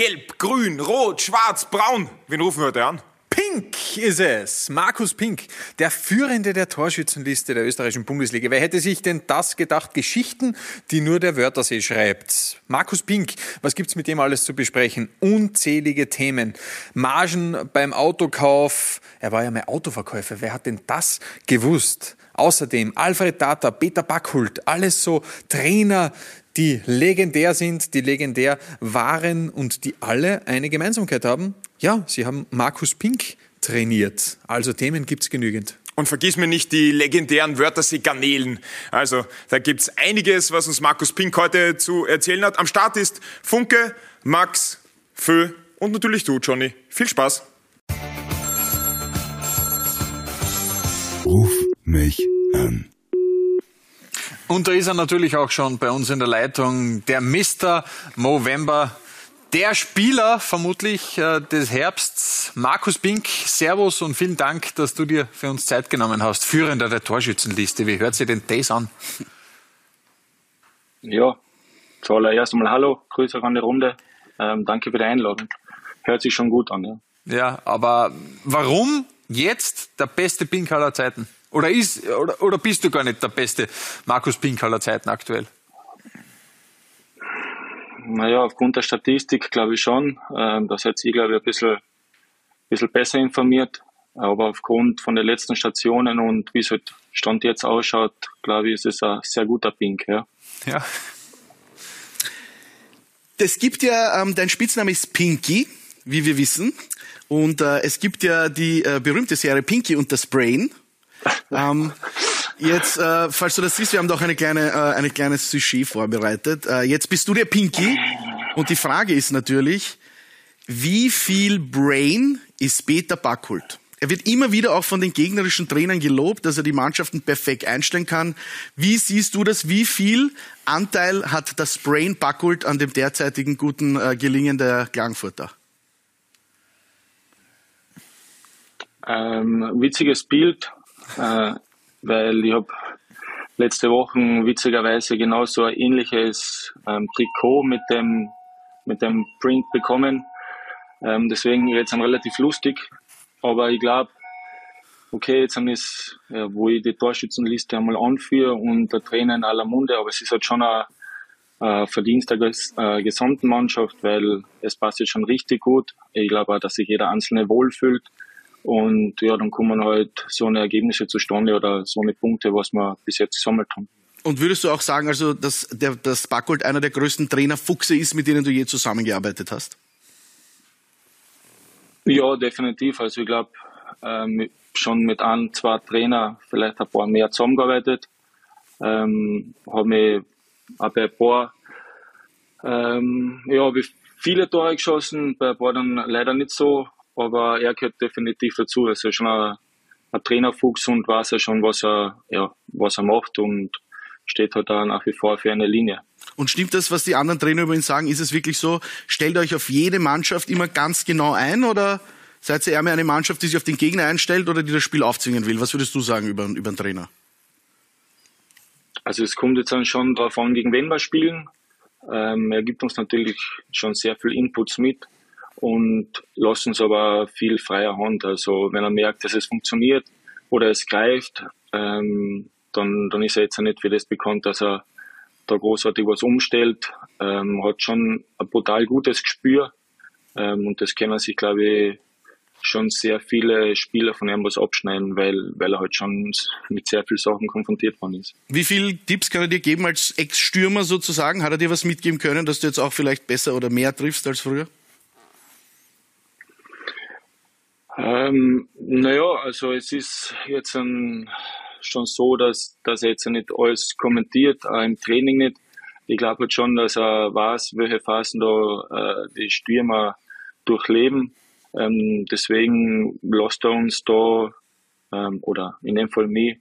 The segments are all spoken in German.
gelb, grün, rot, schwarz, braun. Wen rufen wir heute an? Pink ist es. Markus Pink, der Führende der Torschützenliste der österreichischen Bundesliga. Wer hätte sich denn das gedacht? Geschichten, die nur der Wörthersee schreibt. Markus Pink, was gibt's mit dem alles zu besprechen? Unzählige Themen. Margen beim Autokauf. Er war ja mal Autoverkäufer. Wer hat denn das gewusst? Außerdem Alfred Data, Peter Backhult, alles so Trainer, die legendär sind, die legendär waren und die alle eine Gemeinsamkeit haben. Ja, sie haben Markus Pink trainiert. Also Themen gibt's genügend. Und vergiss mir nicht die legendären Wörthersee-Garnelen. Also, da gibt's einiges, was uns Markus Pink heute zu erzählen hat. Am Start ist Funke, Max, Fö und natürlich du, Johnny. Viel Spaß! Ruf mich an. Und da ist er natürlich auch schon bei uns in der Leitung, der Mr. Movember, der Spieler vermutlich äh, des Herbsts, Markus Pink. Servus und vielen Dank, dass du dir für uns Zeit genommen hast. Führender der Torschützenliste. Wie hört sich denn das an? Ja, zuallererst einmal Hallo, Grüße an die Runde. Ähm, danke für die Einladung. Hört sich schon gut an, ja. Ja, aber warum jetzt der beste Pink aller Zeiten? Oder, ist, oder, oder bist du gar nicht der beste Markus Pink aller Zeiten aktuell? Naja, aufgrund der Statistik glaube ich schon. Ähm, da seid ihr, glaube ich, ein bisschen, bisschen besser informiert. Aber aufgrund von den letzten Stationen und wie es halt Stand jetzt ausschaut, glaube ich, ist es ein sehr guter Pink. Ja. Ja. Es gibt ja, ähm, dein Spitzname ist Pinky, wie wir wissen. Und äh, es gibt ja die äh, berühmte Serie Pinky und das Brain. Ähm, jetzt, äh, falls du das siehst, wir haben doch eine kleine, äh, eine kleine Sujet vorbereitet. Äh, jetzt bist du der Pinky und die Frage ist natürlich, wie viel Brain ist Peter Backhult? Er wird immer wieder auch von den gegnerischen Trainern gelobt, dass er die Mannschaften perfekt einstellen kann. Wie siehst du das? Wie viel Anteil hat das Brain Backhult an dem derzeitigen guten äh, Gelingen der Klagenfurter? Ähm, witziges Bild, äh, weil ich habe letzte Woche witzigerweise genauso ein ähnliches ähm, Trikot mit dem, mit dem Print bekommen. Ähm, deswegen jetzt relativ lustig. Aber ich glaube, okay, jetzt ist, ja, wo ich die Torschützenliste einmal anführe und der Trainer in aller Munde, aber es ist halt schon ein, Verdienst der äh, gesamten Mannschaft, weil es passt jetzt schon richtig gut. Ich glaube auch, dass sich jeder Einzelne wohlfühlt. Und ja, dann kommen halt so eine Ergebnisse zustande oder so eine Punkte, was wir bis jetzt gesammelt haben. Und würdest du auch sagen, also, dass der, dass Backold einer der größten Trainer Fuchse ist, mit denen du je zusammengearbeitet hast? Ja, definitiv. Also ich glaube, ähm, schon mit ein, zwei Trainer vielleicht ein paar mehr zusammengearbeitet. Ähm, habe mich auch bei ein paar, ähm, ja, habe ich viele Tore geschossen, bei ein paar dann leider nicht so, aber er gehört definitiv dazu. Er ist schon ein, ein Trainerfuchs und weiß ja schon, was er, ja, was er macht und steht halt da nach wie vor für eine Linie. Und stimmt das, was die anderen Trainer über ihn sagen? Ist es wirklich so, stellt euch auf jede Mannschaft immer ganz genau ein oder seid ihr eher mehr eine Mannschaft, die sich auf den Gegner einstellt oder die das Spiel aufzwingen will? Was würdest du sagen über, über einen Trainer? Also es kommt jetzt dann schon darauf an, gegen wen wir spielen. Ähm, er gibt uns natürlich schon sehr viel Inputs mit und lässt uns aber viel freier Hand. Also wenn er merkt, dass es funktioniert oder es greift, ähm, dann, dann ist er jetzt nicht für das bekannt, dass er da großartig was umstellt. Ähm, hat schon ein brutal gutes Gespür ähm, und das können sich, glaube ich, schon sehr viele Spieler von ihm was abschneiden, weil, weil er halt schon mit sehr vielen Sachen konfrontiert worden ist. Wie viele Tipps kann er dir geben als Ex-Stürmer sozusagen? Hat er dir was mitgeben können, dass du jetzt auch vielleicht besser oder mehr triffst als früher? Ähm, naja, also es ist jetzt ein, schon so, dass, dass er jetzt nicht alles kommentiert, auch im Training nicht. Ich glaube halt schon, dass er weiß, welche Phasen da äh, die Stürmer durchleben. Ähm, deswegen lässt er uns da, ähm, oder in dem Fall mich,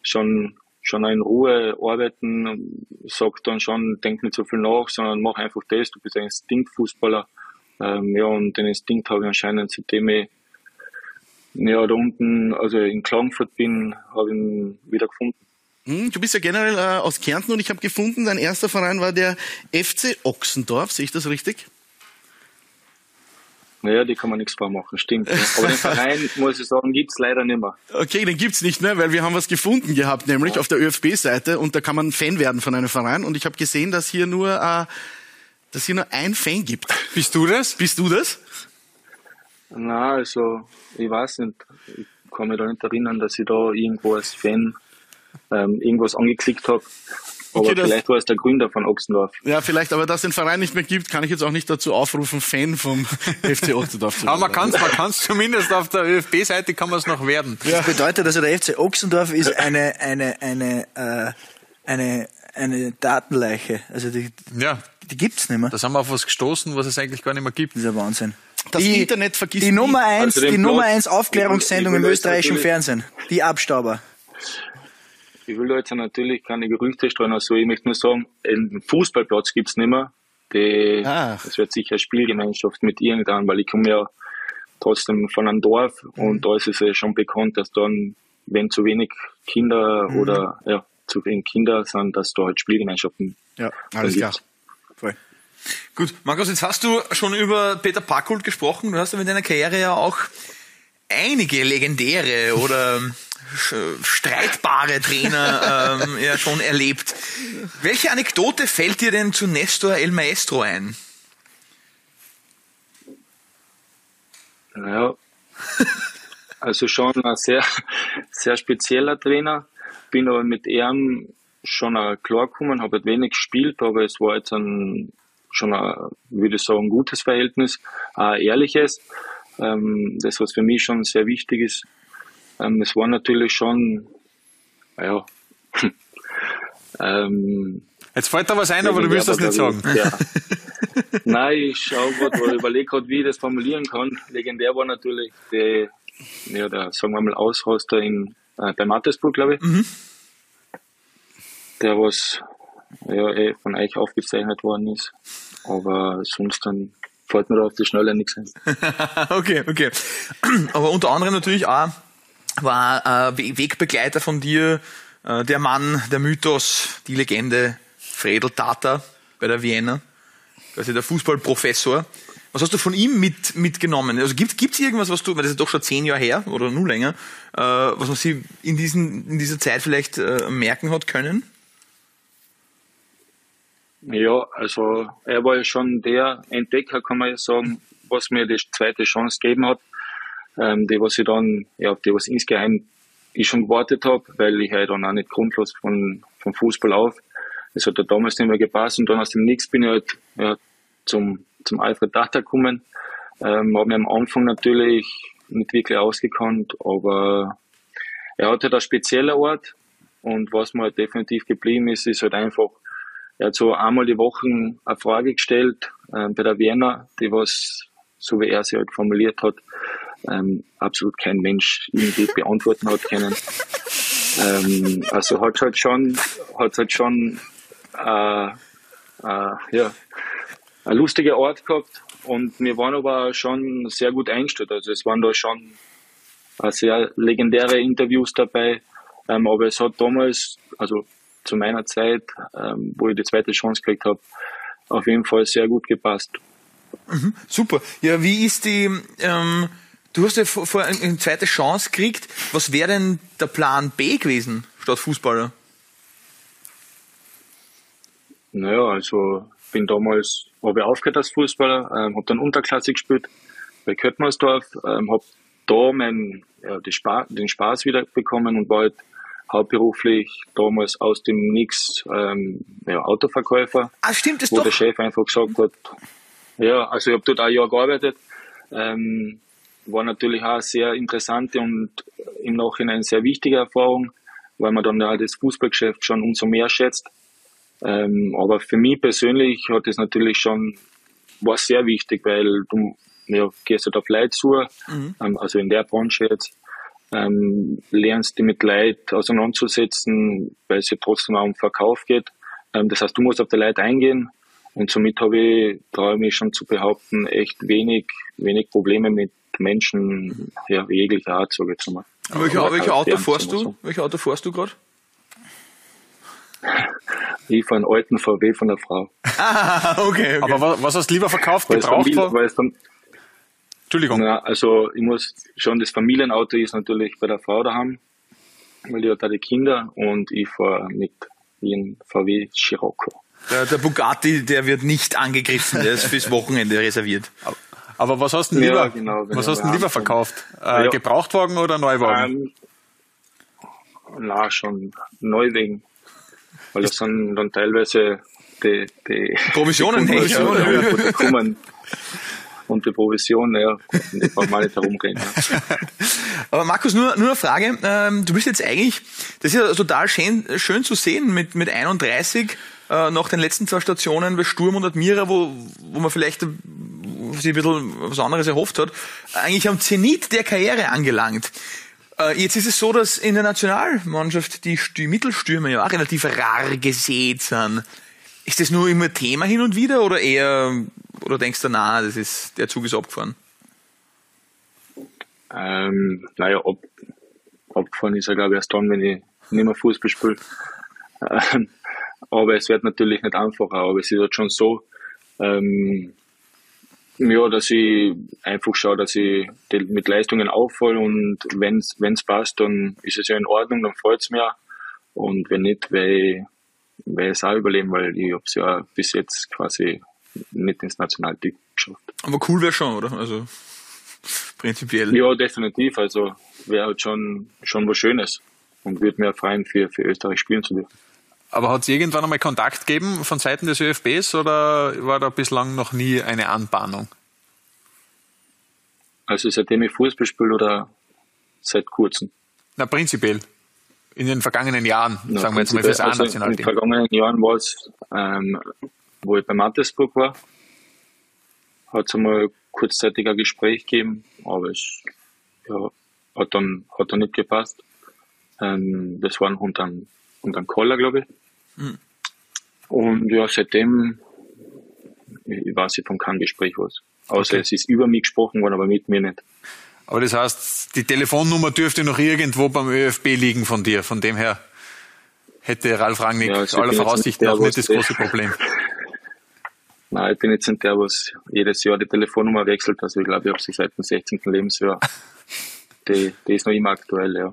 schon, schon in Ruhe arbeiten, sagt dann schon, denk nicht so viel nach, sondern mach einfach das, du bist ein Instinktfußballer. Ähm, ja, und den Instinkt habe ich anscheinend, seitdem ich ja, da unten, also in Klagenfurt bin, habe ich ihn wieder gefunden. Hm, Du bist ja generell äh, aus Kärnten und ich habe gefunden, dein erster Verein war der FC Ochsendorf, sehe ich das richtig? Naja, die kann man nichts vormachen, stimmt. Aber den Verein, muss ich sagen, gibt's leider nicht mehr. Okay, den gibt's nicht mehr, weil wir haben was gefunden gehabt, nämlich ja. auf der ÖFB-Seite und da kann man Fan werden von einem Verein und ich habe gesehen, dass hier nur äh, dass hier nur ein Fan gibt. Bist du das? Bist du das? Na, also ich weiß nicht. Ich kann mich da nicht erinnern, dass ich da irgendwo als Fan ähm, irgendwas angeklickt habe. Aber okay, vielleicht war es der Gründer von Ochsendorf. Ja, vielleicht, aber dass es den Verein nicht mehr gibt, kann ich jetzt auch nicht dazu aufrufen, Fan vom FC Ochsendorf zu werden. Aber man kann es man kann's zumindest auf der ÖFB-Seite kann man es noch werden. Ja. Das bedeutet also, der FC Ochsendorf ist eine, eine, eine, äh, eine, eine Datenleiche. Also die, ja. die gibt's nicht mehr. Da sind wir auf was gestoßen, was es eigentlich gar nicht mehr gibt. Das ist ja Wahnsinn. Das die, Internet vergisst die Nummer eins, also die Nummer eins Aufklärungssendung im österreichischen Fernsehen. Die Abstauber. Ich will da jetzt natürlich keine Gerüchte streuen, also ich möchte nur sagen, einen Fußballplatz gibt's nicht mehr. Die, das wird sicher Spielgemeinschaft mit irgendeinem, weil ich komme ja trotzdem von einem Dorf und mhm. da ist es ja schon bekannt, dass dann, wenn zu wenig Kinder mhm. oder ja, zu wenig Kinder sind, dass da halt Spielgemeinschaften Ja, alles klar. Voll. Gut, Markus, jetzt hast du schon über Peter Packult gesprochen. Du hast ja mit deiner Karriere ja auch einige legendäre oder streitbare Trainer ähm, ja schon erlebt. Welche Anekdote fällt dir denn zu Nestor El Maestro ein? Ja, also schon ein sehr, sehr spezieller Trainer. Bin aber mit ihm schon klar gekommen, habe halt wenig gespielt, aber es war jetzt ein, schon ein, würde ich sagen, gutes Verhältnis, ein ehrliches. Ähm, das, was für mich schon sehr wichtig ist, ähm, es war natürlich schon, ja, ähm, Jetzt fällt da was ein, aber du willst das nicht sagen. Ja. Nein, ich schaue gerade, oder überlege gerade, wie ich das formulieren kann. Legendär war natürlich der, ja, der, sagen wir mal, Ausraster in, äh, bei Mattersburg, glaube ich. Mhm. Der, was ja, eh von euch aufgezeichnet worden ist. Aber sonst dann fällt mir da auf die Schnelle nichts ein. okay, okay. Aber unter anderem natürlich auch war äh, Wegbegleiter von dir, äh, der Mann, der Mythos, die Legende, Fredel Tata bei der Vienna, quasi der Fußballprofessor. Was hast du von ihm mit, mitgenommen? Also gibt es irgendwas, was du, weil das ist doch schon zehn Jahre her oder nur länger, äh, was man sich in, diesen, in dieser Zeit vielleicht äh, merken hat können? Ja, also er war ja schon der Entdecker, kann man ja sagen, was mir die zweite Chance gegeben hat ähm, die was ich dann, ja, die was insgeheim ich schon gewartet habe, weil ich halt dann auch nicht grundlos von, vom Fußball auf. Es hat ja damals nicht mehr gepasst und dann aus dem Nix bin ich halt ja, zum, zum Alfred Data gekommen. Ähm, habe mir am Anfang natürlich nicht wirklich ausgekannt, aber er hat halt ein spezieller Ort und was mir halt definitiv geblieben ist, ist halt einfach, er hat so einmal die Woche eine Frage gestellt äh, bei der Vienna, die was, so wie er sie halt formuliert hat, ähm, absolut kein Mensch irgendwie beantworten hat können. Ähm, also hat halt schon, hat halt schon äh, äh, ja, ein lustiger Ort gehabt und wir waren aber schon sehr gut eingestellt. Also es waren da schon äh, sehr legendäre Interviews dabei, ähm, aber es hat damals, also zu meiner Zeit, ähm, wo ich die zweite Chance gekriegt habe, auf jeden Fall sehr gut gepasst. Mhm, super. Ja, wie ist die ähm, Du hast ja vor, vor eine zweite Chance gekriegt. Was wäre denn der Plan B gewesen statt Fußballer? Naja, also bin damals, habe ich aufgehört als Fußballer, ähm, habe dann Unterklasse gespielt bei Köttmersdorf, ähm, habe da mein, ja, Spa den Spaß wieder bekommen und war halt hauptberuflich damals aus dem Nix ähm, ja, Autoverkäufer. Ah, stimmt, das wo doch. der Chef einfach gesagt hat, ja, also ich habe dort ein Jahr gearbeitet, ähm, war natürlich auch eine sehr interessante und im Nachhinein sehr wichtige Erfahrung, weil man dann ja das Fußballgeschäft schon umso mehr schätzt. Ähm, aber für mich persönlich hat es natürlich schon, war sehr wichtig, weil du ja, gehst halt auf Leute zu, mhm. ähm, also in der Branche jetzt, ähm, lernst dich mit Leid auseinanderzusetzen, weil es ja trotzdem auch um Verkauf geht. Ähm, das heißt, du musst auf die Leute eingehen und somit habe ich, traue ich mich schon zu behaupten, echt wenig, wenig Probleme mit Menschen ja, jeglicher Art, sage ich jetzt mal. Welche, welche Auto fährst du? Welche Auto fährst du gerade? Ich fahre einen alten VW von der Frau. Ah, okay, okay. Aber was, was hast du lieber verkauft? Gebraucht? Weil es dann, Entschuldigung. Ja, also ich muss schon, das Familienauto ist natürlich bei der Frau daheim, weil die hat da die Kinder und ich fahre mit wie ein VW Scirocco. Der, der, Bugatti, der wird nicht angegriffen, der ist fürs Wochenende reserviert. Aber was hast du lieber, ja, genau, was hast du lieber verkauft? Äh, ja. Gebrauchtwagen oder Neuwagen? Ähm, na, schon Neuwagen. Weil das sind dann teilweise die, die Provisionen, die Provisionen höher. Und die Provision, ja, die brauchen wir nicht herumgehen. Ja. Aber Markus, nur, nur eine Frage. Ähm, du bist jetzt eigentlich, das ist ja total schön, schön zu sehen mit, mit 31 äh, nach den letzten zwei Stationen bei Sturm und Admira, wo, wo man vielleicht sich ein bisschen was anderes erhofft hat, eigentlich am Zenit der Karriere angelangt. Äh, jetzt ist es so, dass in der Nationalmannschaft die, die Mittelstürmer ja auch relativ rar gesät sind. Ist das nur immer Thema hin und wieder oder eher, oder denkst du, na, das ist, der Zug ist abgefahren? Ähm, naja, ab, abgefahren ist er, glaube ich, erst dann, wenn ich nicht mehr Fußball spiele. Ähm, aber es wird natürlich nicht einfacher, aber es ist halt schon so, ähm, ja, dass ich einfach schaue, dass ich mit Leistungen auffalle und wenn es passt, dann ist es ja in Ordnung, dann freut es mir. Und wenn nicht, werde ich werde es auch überleben, weil ich habe es ja bis jetzt quasi nicht ins Nationalteam geschafft. Aber cool wäre schon, oder? Also prinzipiell. Ja, definitiv. Also wäre halt schon, schon was Schönes und würde mir freuen, für, für Österreich spielen zu dürfen. Aber hat es irgendwann einmal Kontakt gegeben von Seiten des ÖFBs oder war da bislang noch nie eine Anbahnung? Also seitdem ich Fußball spiele oder seit kurzem? Na, prinzipiell in den vergangenen Jahren, Na, sagen wir jetzt mal fürs also A-Nationalteam? In den vergangenen Jahren war es, ähm, wo ich bei Mattersburg war, hat es einmal kurzzeitig ein Gespräch gegeben, aber es ja, hat, dann, hat dann nicht gepasst. Ähm, das war unter einem, unter einem Koller, glaube ich. Mhm. Und ja, seitdem, ich, ich weiß nicht von keinem Gespräch was. Außer okay. es ist über mich gesprochen worden, aber mit mir nicht. Aber das heißt, die Telefonnummer dürfte noch irgendwo beim ÖFB liegen von dir. Von dem her hätte Ralf Rangnick ja, also aller Voraussicht nach nicht das große Problem. Nein, ich bin jetzt nicht der, was jedes Jahr die Telefonnummer wechselt. Also ich glaube, ich habe sie seit dem 16. Lebensjahr. Die, die ist noch immer aktuell, ja.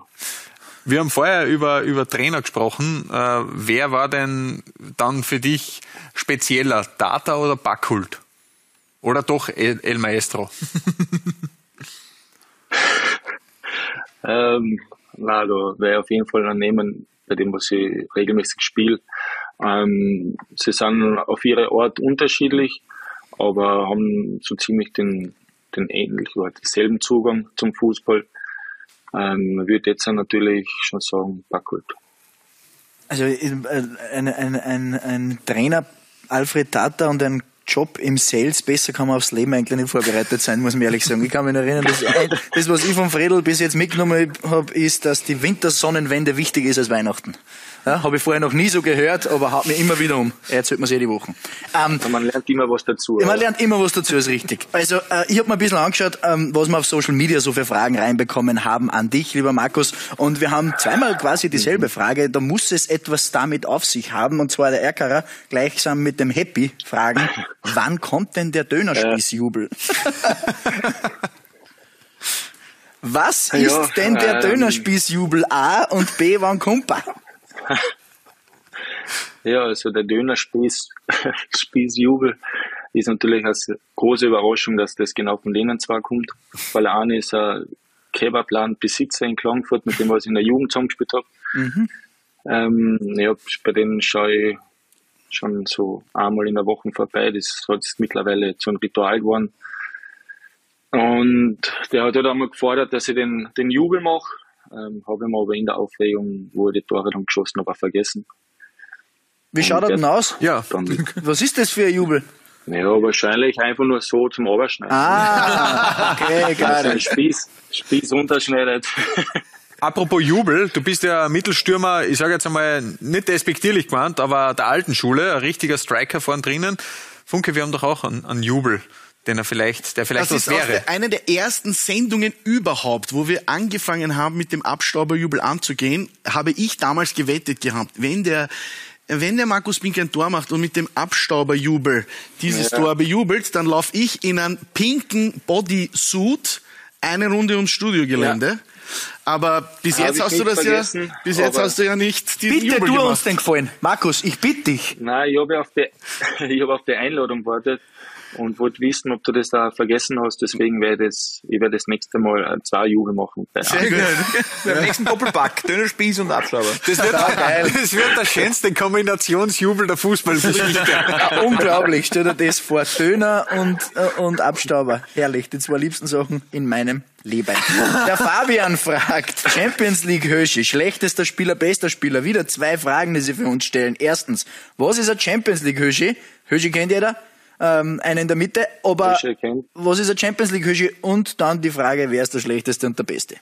Wir haben vorher über, über Trainer gesprochen. Äh, wer war denn dann für dich spezieller, Data oder Backhult? Oder doch El, El Maestro? Ähm, na, da wäre auf jeden Fall ein Nehmen, bei dem, was ich regelmäßig spiele. Ähm, sie sind auf ihre Art unterschiedlich, aber haben so ziemlich den, den ähnlichen oder denselben Zugang zum Fußball. Ähm, man würde jetzt natürlich schon sagen, Backholt. Also äh, ein, ein, ein, ein Trainer, Alfred Tata und ein Job im Sales, besser kann man aufs Leben eigentlich nicht vorbereitet sein, muss man ehrlich sagen. Ich kann mich erinnern, dass das, was ich vom Fredel bis jetzt mitgenommen habe, ist, dass die Wintersonnenwende wichtiger ist als Weihnachten. Ja, habe ich vorher noch nie so gehört, aber haut mir immer wieder um. Er erzählt mir jede Woche. Ähm, man lernt immer was dazu. Man lernt immer was dazu, ist richtig. Also äh, ich habe mir ein bisschen angeschaut, ähm, was wir auf Social Media so für Fragen reinbekommen haben an dich, lieber Markus. Und wir haben zweimal quasi dieselbe Frage. Da muss es etwas damit auf sich haben. Und zwar der Erkerer gleichsam mit dem Happy fragen, wann kommt denn der Dönerspießjubel? Was ist ja, denn der ähm, Dönerspießjubel A und B, wann kommt er? ja, also der Dönerspießjubel ist natürlich eine große Überraschung, dass das genau von denen zwar kommt, weil eine ist ein Kebabladen-Besitzer in Klagenfurt, mit dem was ich in der Jugend zusammengespielt habe. Mhm. Ähm, ja, bei denen schaue ich schon so einmal in der Woche vorbei. Das ist mittlerweile zu einem Ritual geworden. Und der hat halt einmal gefordert, dass ich den, den Jubel mache. Ähm, habe ich mir aber in der Aufregung, wo ich die Tore dann geschossen habe, vergessen. Wie schaut er denn aus? Ja. Was ist das für ein Jubel? Ja, wahrscheinlich einfach nur so zum Oberschneiden. Ah, okay, geil. Ein Spieß, Spieß unterschneidet. Apropos Jubel, du bist ja Mittelstürmer, ich sage jetzt einmal nicht despektierlich gemeint, aber der alten Schule, ein richtiger Striker vorn drinnen. Funke, wir haben doch auch einen, einen Jubel den er vielleicht, der vielleicht das was wäre. Das ist eine der ersten Sendungen überhaupt, wo wir angefangen haben, mit dem Abstauberjubel anzugehen, habe ich damals gewettet gehabt, wenn der wenn der Markus Pink ein Tor macht und mit dem Abstauberjubel dieses Ja. Tor bejubelt, dann laufe ich in einem pinken Bodysuit eine Runde ums Studiogelände. Aber bis jetzt hast du das ja, bis jetzt aber- hast du ja nicht diesen Bitte Jubel tu gemacht. uns den Gefallen. Markus, ich bitte dich. Nein, ich habe auf die, ich habe auf die Einladung gewartet und wollte wissen, ob du das da vergessen hast. Deswegen werde ich das, ich werde das nächste Mal äh, zwei Jubel machen. Sehr gut. Beim nächsten Doppelpack, Dönerspieß und Abschlauber. Das wird, das wird der schönste Kombinationsjubel der Fußballgeschichte. Ja, unglaublich, stell dir das vor. Döner und, äh, und Abstauber. Herrlich, die zwei liebsten Sachen in meinem Leben. Der Fabian fragt, Champions League Hösche, schlechtester Spieler, bester Spieler. Wieder zwei Fragen, die sie für uns stellen. Erstens, was ist ein Champions League Hösche? Hösche kennt jeder? Ähm, einen in der Mitte, aber was ist ein Champions League Hösche? Und dann die Frage, wer ist der schlechteste und der beste?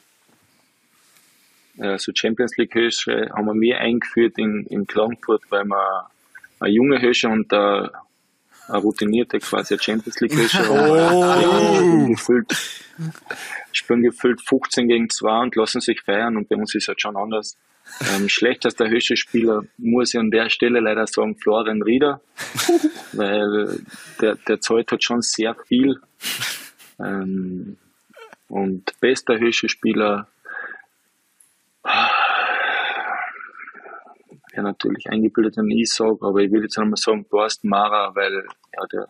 Also Champions League Hösche haben wir mir eingeführt in, in Klagenfurt, weil wir eine junge Hösche und eine, eine routinierte quasi eine Champions League Hösche oh. gefüllt, spielen gefüllt 15 gegen 2 und lassen sich feiern und bei uns ist halt schon anders. Ähm, schlechtester Hösche-Spieler muss ich an der Stelle leider sagen Florian Rieder, weil der, der zahlt halt schon sehr viel. Ähm, und bester Hösche-Spieler ja natürlich eingebildet an ich sage, aber ich will jetzt einmal sagen Thorsten Mara, weil ja, der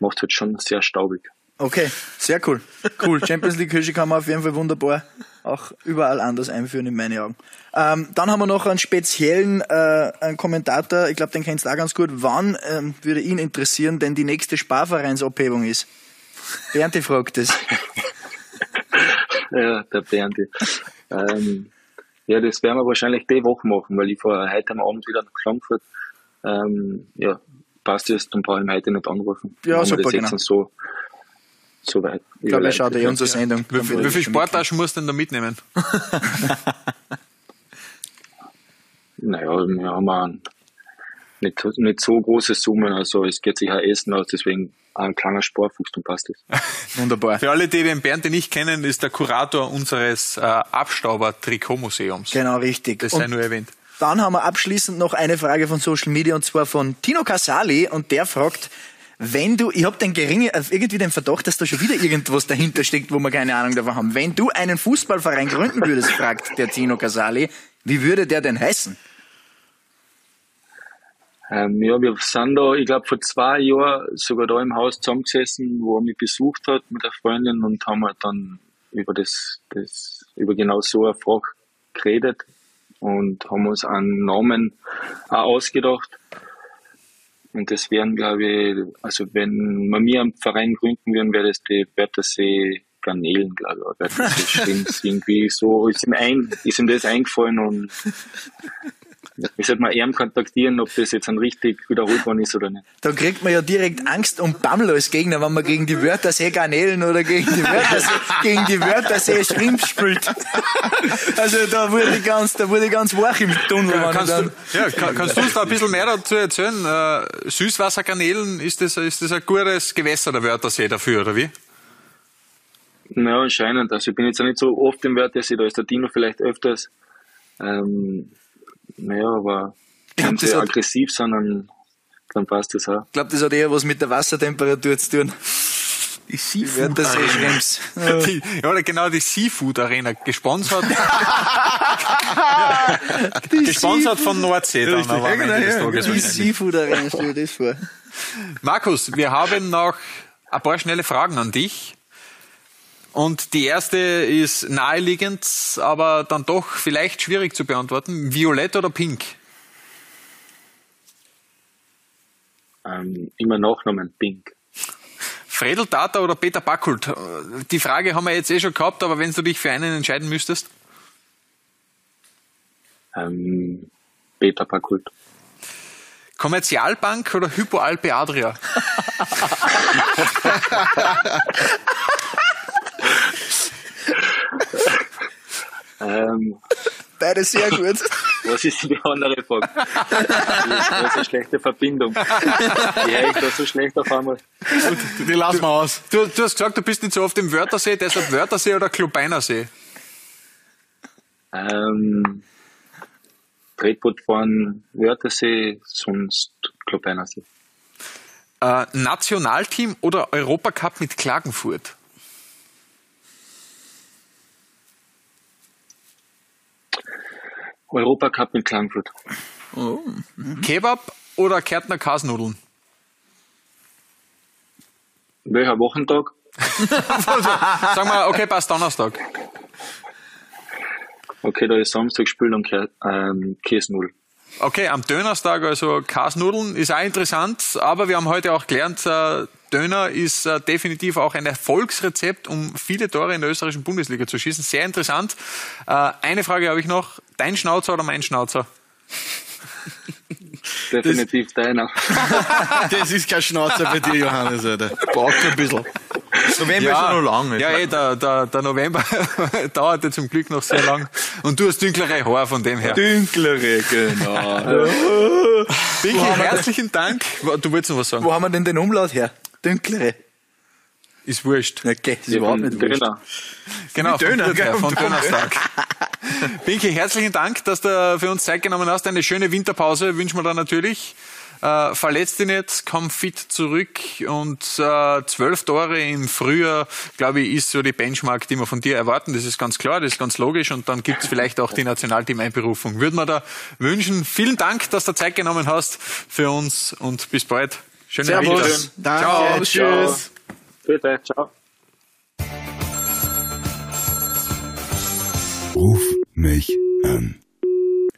macht halt schon sehr staubig. Okay, sehr cool. Cool. Champions League Hösche kann man auf jeden Fall wunderbar auch überall anders einführen, in meinen Augen. Ähm, dann haben wir noch einen speziellen äh, einen Kommentator, ich glaube, den kennst du auch ganz gut. Wann ähm, würde ihn interessieren, denn die nächste Sparvereinsabhebung ist? Bernte fragt es. Ja, der Berndi. Ähm, ja, das werden wir wahrscheinlich die Woche machen, weil ich fahre heute am Abend wieder nach Frankfurt. Ähm, ja, passt es, dann brauche ich ihn heute nicht anrufen. Ja, super, jetzt genau. so, so weit. Ich glaube, er schaut eh unsere Sendung. Wie, viel- wie viele Sporttaschen musst du denn da mitnehmen? Naja, wir haben einen, nicht, nicht so große Summen, also es geht sich auch Essen aus, deswegen ein kleiner Sparfuchs, dann passt es. Wunderbar. Für alle, die den Bernd nicht kennen, ist der Kurator unseres äh, Abstauber-Trikotmuseums. Genau, richtig. Das Und sei nur erwähnt. Dann haben wir abschließend noch eine Frage von Social Media und zwar von Tino Casali und der fragt, wenn du, ich habe den geringe, äh, irgendwie den Verdacht, dass da schon wieder irgendwas dahinter steckt, wo wir keine Ahnung davon haben. Wenn du einen Fußballverein gründen würdest, fragt der Tino Casali, wie würde der denn heißen? Ähm, ja, wir sind da, ich glaube, vor zwei Jahren sogar da im Haus zusammengesessen, wo er mich besucht hat mit der Freundin und haben halt dann über das, das, über genau so eine Frage geredet und haben uns einen Namen auch ausgedacht. Und das wären, glaube ich, also wenn wir mir einen Verein gründen würden, wäre das die Wörthersee Garnelen, glaube ich. oder Wörthersee Schwimms, irgendwie so ist ihm, ein, ist ihm das eingefallen und ich sollte mal eher kontaktieren, ob das jetzt ein richtig wiederholt worden ist oder nicht. Da kriegt man ja direkt Angst und Bammel als Gegner, wenn man gegen die Wörthersee Garnelen oder gegen die Wörthersee, gegen die Wörthersee Schrimps spielt. Also da wurde ich ganz, da wurde ich ganz wach im Tunnel. ich Kannst dann- du, ja, kann, kannst du uns da ein bisschen mehr dazu erzählen? Äh, Süßwassergarnelen, ist das, ist das ein gutes Gewässer der Wörthersee dafür, oder wie? Ja, anscheinend. Also ich bin jetzt auch nicht so oft im Wörthersee, da ist der Dino vielleicht öfters. Ähm, naja, aber wenn das sie hat- aggressiv sind, dann, dann passt das auch. Ich glaube, das hat eher was mit der Wassertemperatur zu tun. Die Die Wörthersee Schrimps. Die, ja, oder genau die Seafood Arena, gesponsert. gesponsert von Nordsee dann, aber am Ende des Tages Die. Seafood Arena, stell dir das vor. Markus, wir haben noch ein paar schnelle Fragen an dich. Und die erste ist naheliegend, aber dann doch vielleicht schwierig zu beantworten. Violett oder pink? Ähm, immer Nachnamen Pink. Fredel Tata oder Peter Backult? Die Frage haben wir jetzt eh schon gehabt, aber wenn du dich für einen entscheiden müsstest? Ähm, Peter Pakult. Kommerzialbank oder Hypo Alpe Adria? Ähm, Beide sehr gut. was ist die andere Frage? Das ist eine schlechte Verbindung. Die höre ich da so schlecht auf einmal. Die lassen wir aus. Du, du hast gesagt, du bist nicht so oft im Wörthersee, deshalb Wörthersee oder Klubeinersee? Ähm, Tretboot fahren Wörthersee, sonst Club Einersee. Äh, Nationalteam oder Europacup mit Klagenfurt? Europacup mit Klagenfurt. Kebab oder Kärtner Kasnudeln? Welcher Wochentag? Sagen wir, okay, passt Donnerstag. Okay, da ist Samstag gespielt und Kä- ähm, Käsnull. Okay, am Dönerstag, also Kasnudeln ist auch interessant, aber wir haben heute auch gelernt, äh, Döner ist äh, definitiv auch ein Erfolgsrezept, um viele Tore in der österreichischen Bundesliga zu schießen. Sehr interessant. Äh, eine Frage habe ich noch. Dein Schnauzer oder mein Schnauzer? Definitiv deiner. Das ist kein Schnauzer bei dir, Johannes, Alter. Braucht ein bisschen. November ist ja noch lang. Ja, eh, der, der, der November dauerte zum Glück noch sehr lang. Und du hast dünklere Haare von dem her. Dünklere, genau. Vicky, herzlichen Dank. Du wolltest noch was sagen? Wo haben wir denn den Umlaut her? Dünklere. Ist wurscht. Okay, ist überhaupt nicht wurscht. Döner. Genau, von, Döner, Döner, von Dönerstag. Pinky, herzlichen Dank, dass du für uns Zeit genommen hast. Eine schöne Winterpause wünschen wir dir natürlich. Äh, verletzt dich nicht, komm fit zurück und äh, zwölf Tore im Frühjahr, glaube ich, ist so die Benchmark, die wir von dir erwarten. Das ist ganz klar, das ist ganz logisch und dann gibt's vielleicht auch die Nationalteam-Einberufung. Würden wir da wünschen. Vielen Dank, dass du Zeit genommen hast für uns und bis bald. Schönen Servus. Winter. Danke, Ciao. tschüss. Bitte, ciao. Ruf mich an.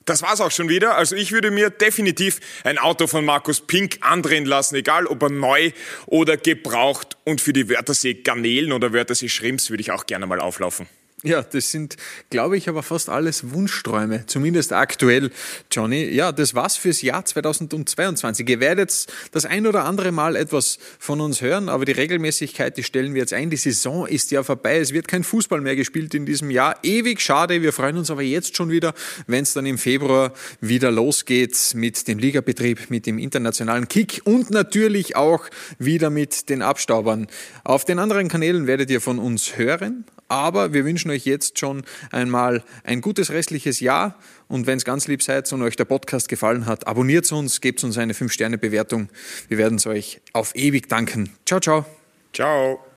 Das war's auch schon wieder. Also ich würde mir definitiv ein Auto von Markus Pink andrehen lassen, egal ob er neu oder gebraucht. Und für die Wörthersee Garnelen oder Wörthersee Schrimps würde ich auch gerne mal auflaufen. Ja, das sind, glaube ich, aber fast alles Wunschträume, zumindest aktuell, Johnny. Ja, das war's fürs Jahr 2022. Ihr werdet das ein oder andere Mal etwas von uns hören, aber die Regelmäßigkeit, die stellen wir jetzt ein. Die Saison ist ja vorbei. Es wird kein Fußball mehr gespielt in diesem Jahr. Ewig schade. Wir freuen uns aber jetzt schon wieder, wenn es dann im Februar wieder losgeht mit dem Ligabetrieb, mit dem internationalen Kick und natürlich auch wieder mit den Abstaubern. Auf den anderen Kanälen werdet ihr von uns hören. Aber wir wünschen euch jetzt schon einmal ein gutes restliches Jahr. Und wenn es ganz lieb seid und euch der Podcast gefallen hat, abonniert uns, gebt uns eine 5-Sterne-Bewertung. Wir werden es euch auf ewig danken. Ciao, ciao. Ciao.